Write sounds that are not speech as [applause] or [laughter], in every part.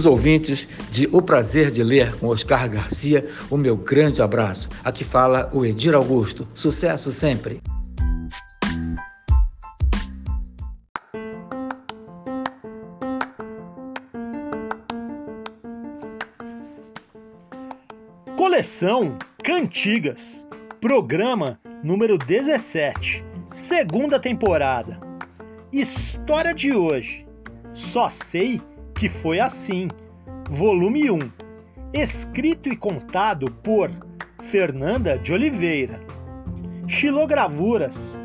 Os ouvintes de O Prazer de Ler com Oscar Garcia, o meu grande abraço. Aqui fala o Edir Augusto. Sucesso sempre! Coleção Cantigas, programa número 17, segunda temporada. História de hoje. Só sei que foi assim. Volume 1. Escrito e contado por Fernanda de Oliveira. Xilogravuras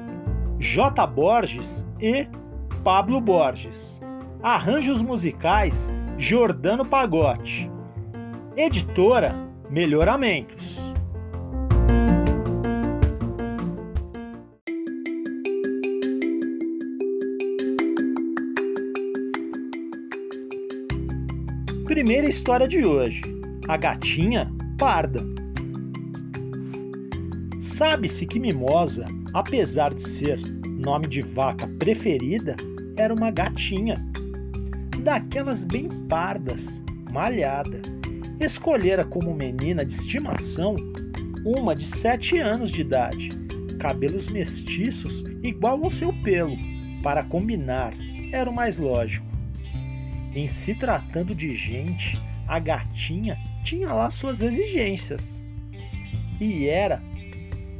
J. Borges e Pablo Borges. Arranjos musicais Jordano Pagotti. Editora Melhoramentos. Primeira história de hoje: A gatinha parda. Sabe-se que Mimosa, apesar de ser nome de vaca preferida, era uma gatinha. Daquelas bem pardas, malhada. Escolhera como menina de estimação uma de sete anos de idade, cabelos mestiços igual ao seu pelo, para combinar, era o mais lógico. Em se tratando de gente, a gatinha tinha lá suas exigências. E era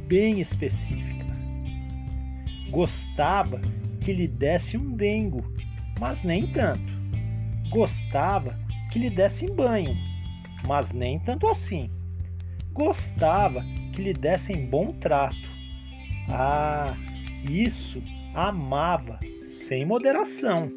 bem específica. Gostava que lhe desse um dengo, mas nem tanto. Gostava que lhe dessem banho, mas nem tanto assim. Gostava que lhe dessem bom trato. Ah, isso amava sem moderação.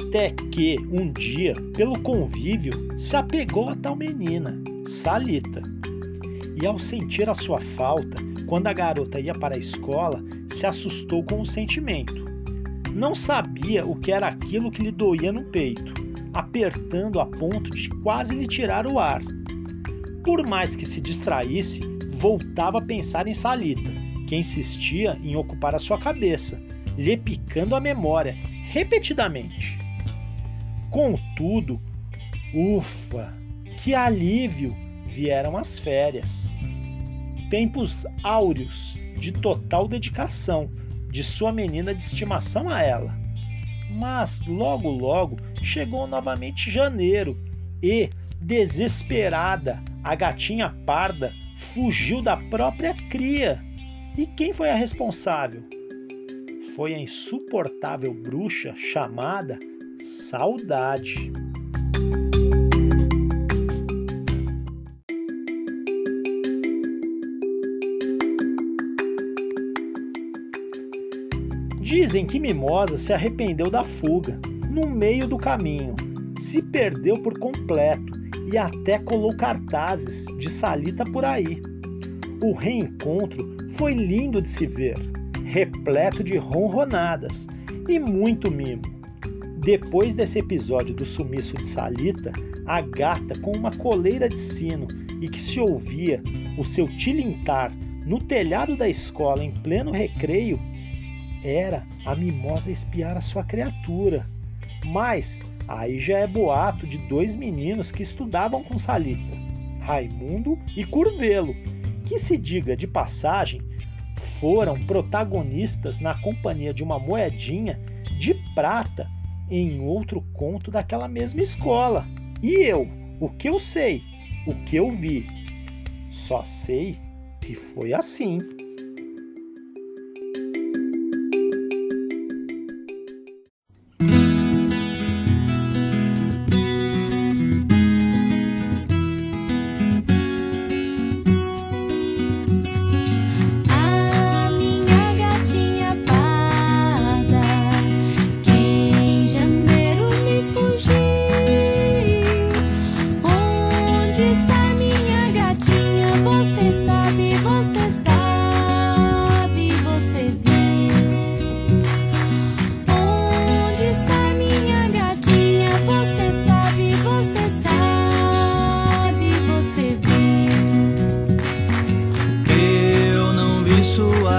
Até que, um dia, pelo convívio, se apegou a tal menina, Salita. E ao sentir a sua falta, quando a garota ia para a escola, se assustou com o sentimento. Não sabia o que era aquilo que lhe doía no peito, apertando a ponto de quase lhe tirar o ar. Por mais que se distraísse, voltava a pensar em Salita, que insistia em ocupar a sua cabeça, lhe picando a memória repetidamente. Contudo, ufa, que alívio vieram as férias. Tempos áureos de total dedicação de sua menina de estimação a ela. Mas logo logo chegou novamente janeiro e, desesperada, a gatinha parda fugiu da própria cria. E quem foi a responsável? foi a insuportável bruxa chamada Saudade. Dizem que Mimosa se arrependeu da fuga, no meio do caminho, se perdeu por completo e até colou cartazes de Salita por aí. O reencontro foi lindo de se ver repleto de ronronadas e muito mimo. Depois desse episódio do sumiço de Salita, a gata com uma coleira de sino e que se ouvia o seu tilintar no telhado da escola em pleno recreio, era a mimosa espiar a sua criatura. Mas aí já é boato de dois meninos que estudavam com Salita, Raimundo e Curvelo, que se diga de passagem, foram protagonistas na companhia de uma moedinha de prata em outro conto daquela mesma escola. E eu, o que eu sei, o que eu vi, só sei que foi assim.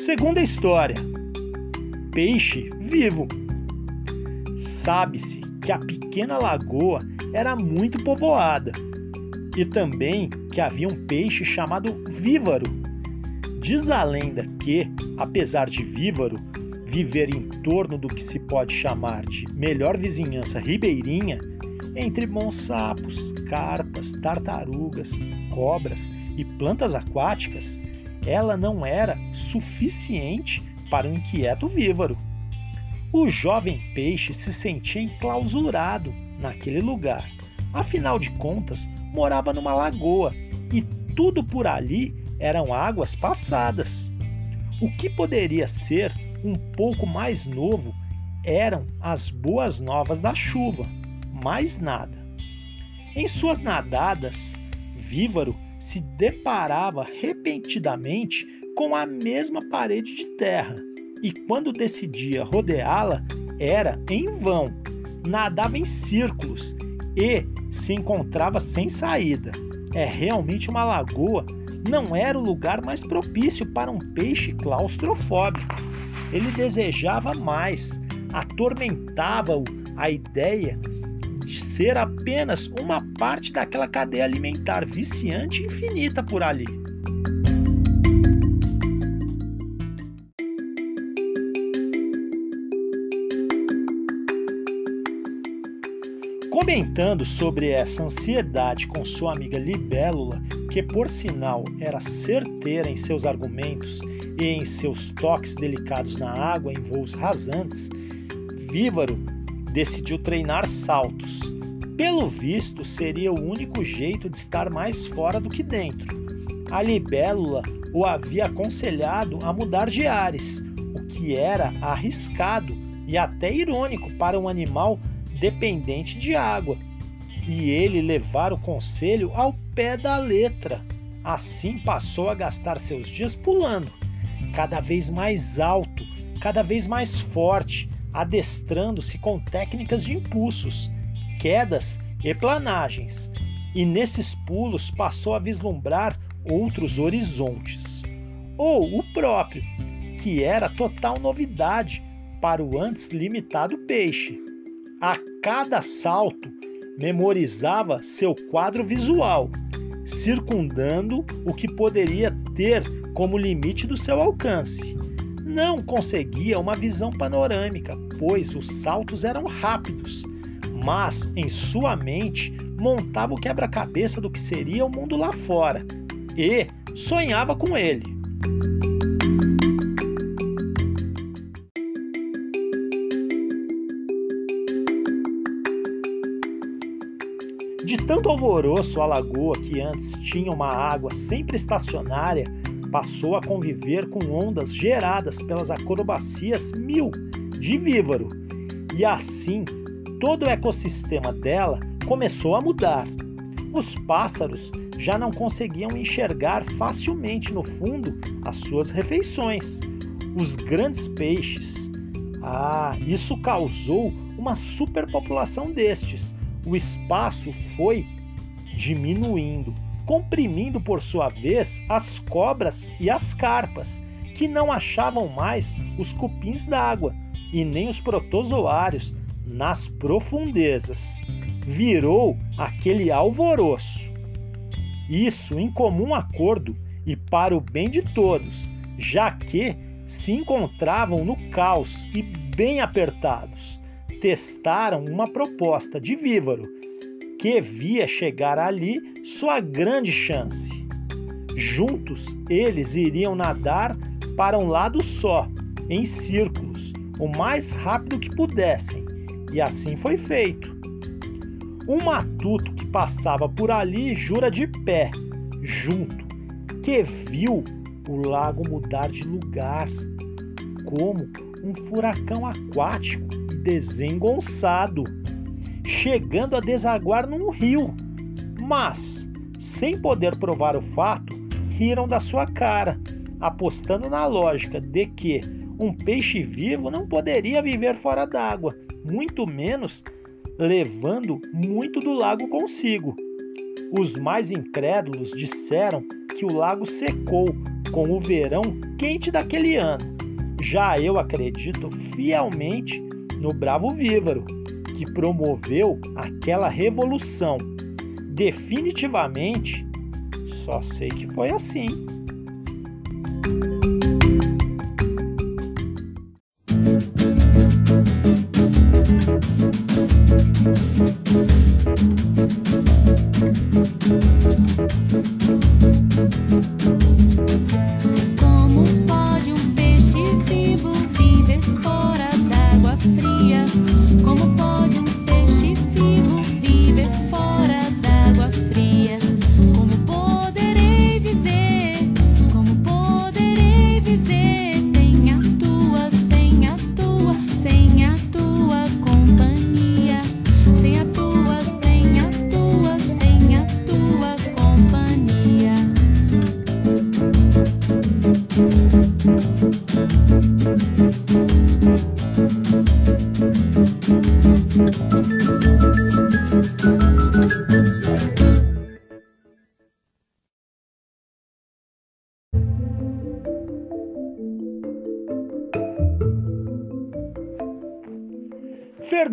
Segunda história: peixe vivo. Sabe-se que a pequena lagoa era muito povoada e também que havia um peixe chamado vívaro. Diz a lenda que, apesar de vívaro viver em torno do que se pode chamar de melhor vizinhança ribeirinha, entre bons sapos, carpas, tartarugas, cobras e plantas aquáticas, ela não era suficiente para o inquieto vívaro. O jovem peixe se sentia enclausurado naquele lugar. Afinal de contas, morava numa lagoa e tudo por ali eram águas passadas. O que poderia ser um pouco mais novo eram as boas novas da chuva, mais nada. Em suas nadadas, Vívaro se deparava repentinamente com a mesma parede de terra e quando decidia rodeá-la, era em vão. Nadava em círculos e se encontrava sem saída. É realmente uma lagoa, não era o lugar mais propício para um peixe claustrofóbico. Ele desejava mais, atormentava-o a ideia de ser apenas uma parte daquela cadeia alimentar viciante infinita por ali. Comentando sobre essa ansiedade com sua amiga Libélula, que por sinal era certeira em seus argumentos e em seus toques delicados na água em voos rasantes, Vívaro decidiu treinar saltos. Pelo visto, seria o único jeito de estar mais fora do que dentro. A Libélula o havia aconselhado a mudar de ares, o que era arriscado e até irônico para um animal dependente de água, e ele levar o conselho ao pé da letra. Assim passou a gastar seus dias pulando, cada vez mais alto, cada vez mais forte, adestrando-se com técnicas de impulsos, quedas e planagens. E nesses pulos passou a vislumbrar outros horizontes, ou o próprio, que era total novidade para o antes limitado peixe. A cada salto, memorizava seu quadro visual, circundando o que poderia ter como limite do seu alcance não conseguia uma visão panorâmica, pois os saltos eram rápidos, mas em sua mente montava o quebra-cabeça do que seria o mundo lá fora e sonhava com ele. De tanto alvoroço, a lagoa, que antes tinha uma água sempre estacionária, passou a conviver com ondas geradas pelas acrobacias mil de vívaro. E assim, todo o ecossistema dela começou a mudar. Os pássaros já não conseguiam enxergar facilmente no fundo as suas refeições. Os grandes peixes. Ah, isso causou uma superpopulação destes. O espaço foi diminuindo, comprimindo por sua vez as cobras e as carpas, que não achavam mais os cupins d'água e nem os protozoários nas profundezas. Virou aquele alvoroço. Isso em comum acordo e para o bem de todos, já que se encontravam no caos e bem apertados. Testaram uma proposta de Vívaro, que via chegar ali sua grande chance. Juntos, eles iriam nadar para um lado só, em círculos, o mais rápido que pudessem, e assim foi feito. Um matuto que passava por ali jura de pé, junto, que viu o lago mudar de lugar, como um furacão aquático e desengonçado, chegando a desaguar num rio. Mas, sem poder provar o fato, riram da sua cara, apostando na lógica de que um peixe vivo não poderia viver fora d'água, muito menos levando muito do lago consigo. Os mais incrédulos disseram que o lago secou com o verão quente daquele ano. Já eu acredito fielmente no Bravo Vívaro, que promoveu aquela revolução. Definitivamente, só sei que foi assim.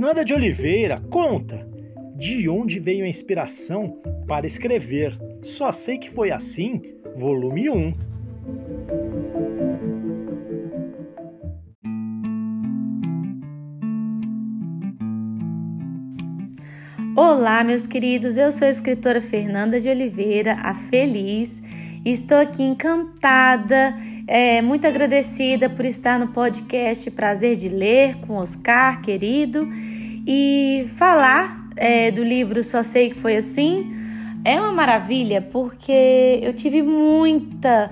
Fernanda de Oliveira conta de onde veio a inspiração para escrever. Só sei que foi assim, volume 1. Olá, meus queridos. Eu sou a escritora Fernanda de Oliveira, a Feliz. Estou aqui encantada é, muito agradecida por estar no podcast Prazer de Ler com Oscar, querido, e falar é, do livro Só Sei Que Foi Assim. É uma maravilha porque eu tive muita.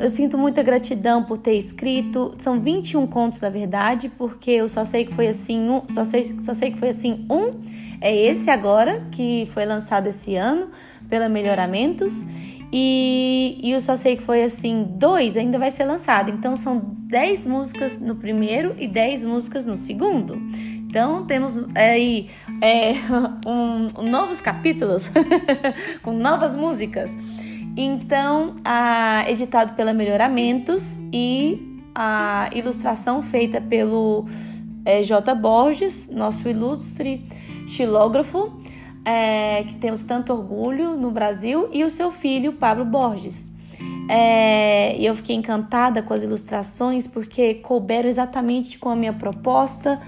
Eu sinto muita gratidão por ter escrito. São 21 contos, na verdade, porque eu só sei que foi assim um. Só sei, só sei que foi assim um. É esse agora, que foi lançado esse ano pela Melhoramentos. E, e eu só sei que foi assim, dois ainda vai ser lançado. Então são 10 músicas no primeiro e 10 músicas no segundo. Então temos aí é, [laughs] um, novos capítulos [laughs] com novas músicas. Então, a, editado pela Melhoramentos e a ilustração feita pelo é, J. Borges, nosso ilustre xilógrafo é, que temos tanto orgulho no Brasil, e o seu filho, Pablo Borges. É, e eu fiquei encantada com as ilustrações porque couberam exatamente com a minha proposta,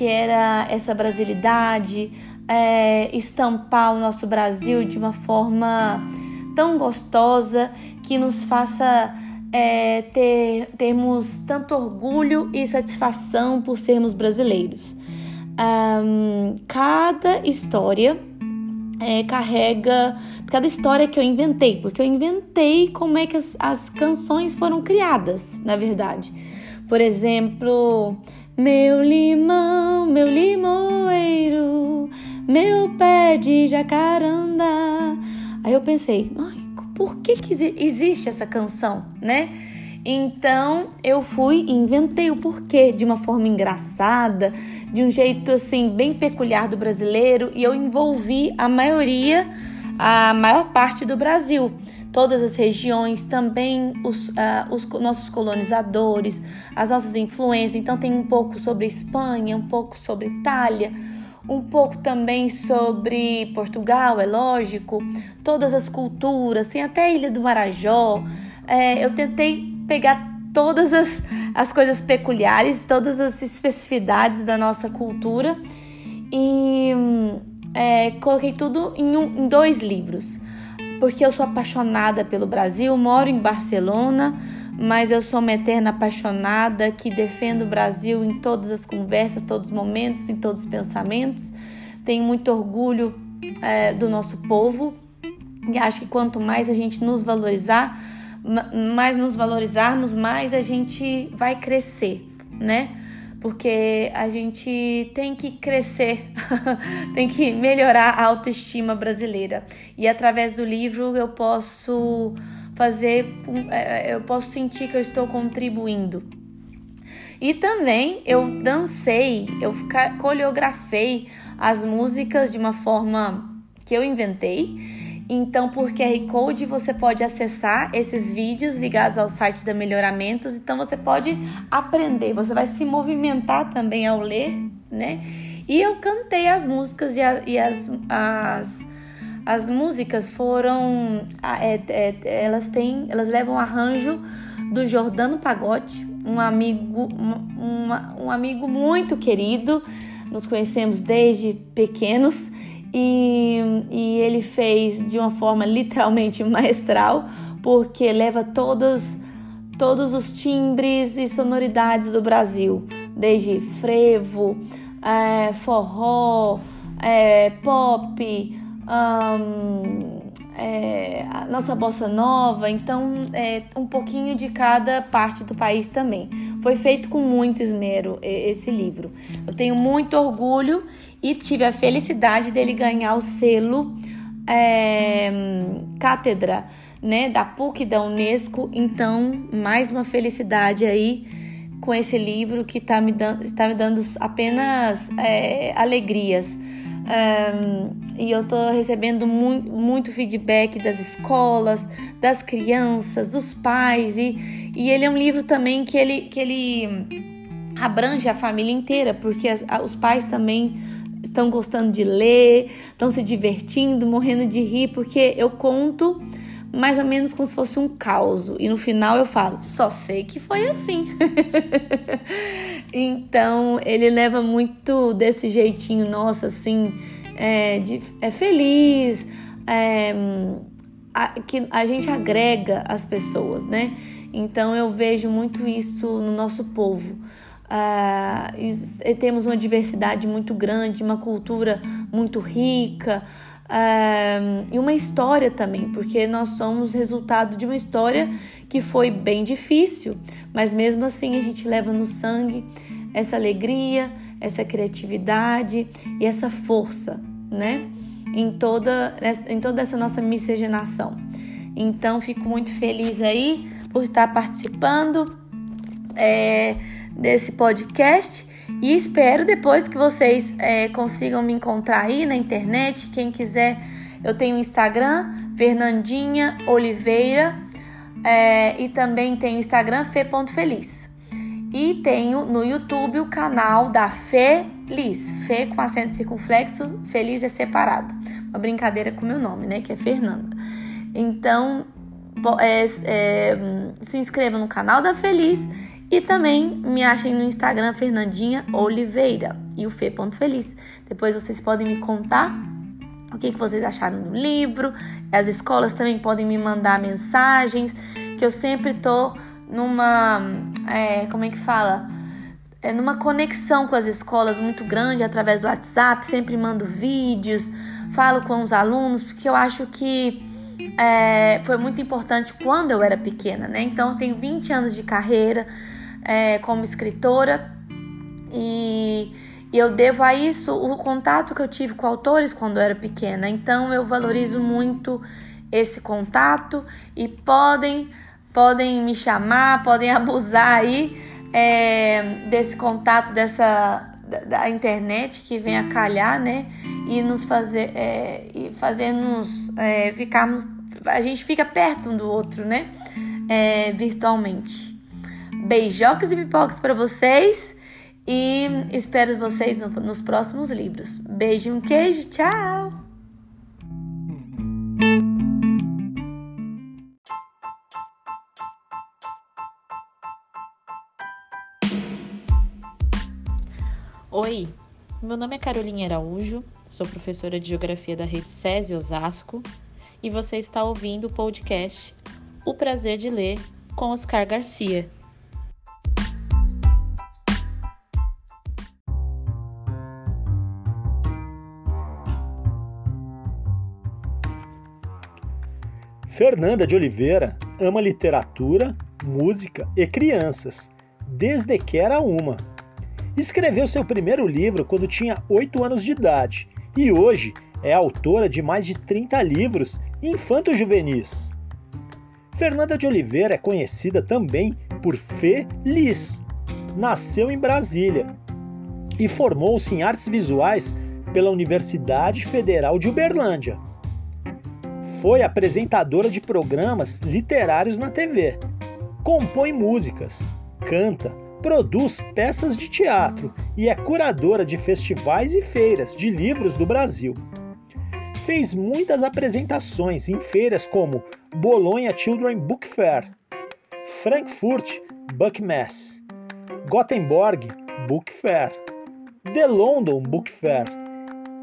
que era essa brasilidade, é, estampar o nosso Brasil de uma forma tão gostosa que nos faça é, ter, termos tanto orgulho e satisfação por sermos brasileiros. Um, cada história é, carrega cada história que eu inventei, porque eu inventei como é que as, as canções foram criadas, na verdade. Por exemplo, meu limão, meu limoeiro, meu pé de jacaranda. Aí eu pensei, por que, que existe essa canção, né? Então eu fui e inventei o porquê de uma forma engraçada, de um jeito assim bem peculiar do brasileiro e eu envolvi a maioria, a maior parte do Brasil, todas as regiões, também os, uh, os nossos colonizadores, as nossas influências. Então tem um pouco sobre Espanha, um pouco sobre Itália, um pouco também sobre Portugal, é lógico, todas as culturas, tem até a Ilha do Marajó. É, eu tentei pegar todas as, as coisas peculiares, todas as especificidades da nossa cultura e é, coloquei tudo em, um, em dois livros. Porque eu sou apaixonada pelo Brasil, moro em Barcelona, mas eu sou uma eterna apaixonada que defendo o Brasil em todas as conversas, todos os momentos, em todos os pensamentos. Tenho muito orgulho é, do nosso povo e acho que quanto mais a gente nos valorizar, mais nos valorizarmos, mais a gente vai crescer, né? Porque a gente tem que crescer, [laughs] tem que melhorar a autoestima brasileira. E através do livro eu posso fazer, é, eu posso sentir que eu estou contribuindo. E também eu dancei, eu coreografei as músicas de uma forma que eu inventei então, por QR Code você pode acessar esses vídeos ligados ao site da Melhoramentos. Então, você pode aprender, você vai se movimentar também ao ler, né? E eu cantei as músicas e, a, e as, as, as músicas foram. É, é, elas têm. Elas levam arranjo do Jordano Pagote, um amigo, um, um amigo muito querido. Nos conhecemos desde pequenos e, e ele fez de uma forma literalmente [laughs] maestral, porque leva todas, todos os timbres e sonoridades do Brasil, desde frevo, é, forró, é, pop, é, a nossa bossa nova, então é, um pouquinho de cada parte do país também. Foi feito com muito esmero esse livro. Eu tenho muito orgulho e tive a felicidade dele ganhar o selo é, cátedra né, da PUC da Unesco. Então, mais uma felicidade aí com esse livro que está me, dando, está me dando apenas é, alegrias. Um, e eu estou recebendo muito, muito feedback das escolas, das crianças, dos pais. E, e ele é um livro também que ele, que ele abrange a família inteira, porque as, os pais também estão gostando de ler, estão se divertindo, morrendo de rir, porque eu conto mais ou menos como se fosse um caos. E no final eu falo, só sei que foi assim. [laughs] então ele leva muito desse jeitinho nosso, assim, é, de, é feliz, é, a, que a gente agrega as pessoas, né? Então eu vejo muito isso no nosso povo. Uh, temos uma diversidade muito grande, uma cultura muito rica e uma história também, porque nós somos resultado de uma história que foi bem difícil, mas mesmo assim a gente leva no sangue essa alegria, essa criatividade e essa força, né? Em toda, em toda essa nossa miscigenação. Então, fico muito feliz aí por estar participando. É, desse podcast e espero depois que vocês é, consigam me encontrar aí na internet. Quem quiser, eu tenho Instagram, Fernandinha Oliveira, é, e também tenho Instagram Fê.feliz. E tenho no YouTube o canal da Feliz, Fê com acento circunflexo, Feliz é separado. Uma brincadeira com meu nome, né? Que é Fernanda. Então, é, é, se inscreva no canal da Feliz e também me achem no Instagram Fernandinha Oliveira e o Fê.feliz. Depois vocês podem me contar o que, que vocês acharam do livro. As escolas também podem me mandar mensagens, que eu sempre tô numa. É, como é que fala? é, numa conexão com as escolas muito grande através do WhatsApp, sempre mando vídeos, falo com os alunos, porque eu acho que é, foi muito importante quando eu era pequena, né? Então, eu tenho 20 anos de carreira é, como escritora e, eu devo a isso o contato que eu tive com autores quando eu era pequena. Então, eu valorizo muito esse contato e podem podem me chamar, podem [laughs] abusar aí é, desse contato dessa da, internet que vem a calhar, né? E nos fazer é, e fazer nos é, ficar a gente fica perto um do outro, né? É, virtualmente. Beijocas e pipocas para vocês e espero vocês no, nos próximos livros. Beijo e um queijo, tchau! Oi, meu nome é Caroline Araújo, sou professora de Geografia da Rede SESI Osasco e você está ouvindo o podcast O Prazer de Ler com Oscar Garcia. Fernanda de Oliveira ama literatura, música e crianças, desde que era uma. Escreveu seu primeiro livro quando tinha 8 anos de idade e hoje é autora de mais de 30 livros infanto-juvenis. Fernanda de Oliveira é conhecida também por Feliz. Nasceu em Brasília e formou-se em artes visuais pela Universidade Federal de Uberlândia. Foi apresentadora de programas literários na TV. Compõe músicas, canta, produz peças de teatro e é curadora de festivais e feiras de livros do Brasil. Fez muitas apresentações em feiras como Bologna Children Book Fair, Frankfurt Book Mess, Gothenburg Book Fair, The London Book Fair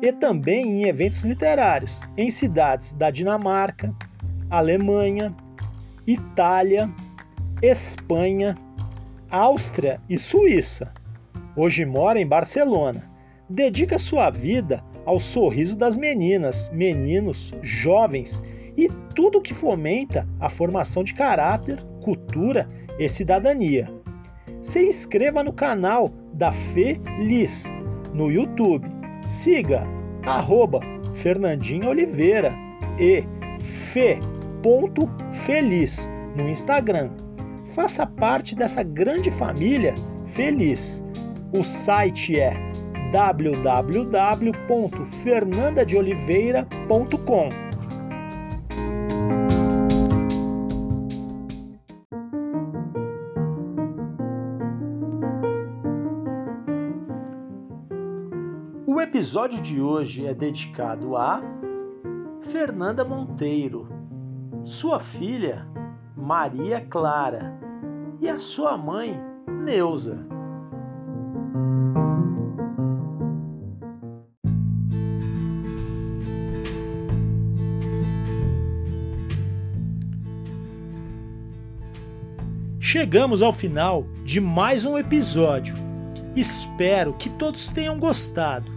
e também em eventos literários em cidades da Dinamarca, Alemanha, Itália, Espanha Áustria e Suíça. Hoje mora em Barcelona. Dedica sua vida ao sorriso das meninas, meninos, jovens e tudo que fomenta a formação de caráter, cultura e cidadania. Se inscreva no canal da Feliz no YouTube. Siga arroba Fernandinha Oliveira e fe.feliz no Instagram faça parte dessa grande família feliz. O site é www.fernandadeoliveira.com. episódio de hoje é dedicado a Fernanda Monteiro, sua filha Maria Clara e a sua mãe, Neuza. Chegamos ao final de mais um episódio. Espero que todos tenham gostado.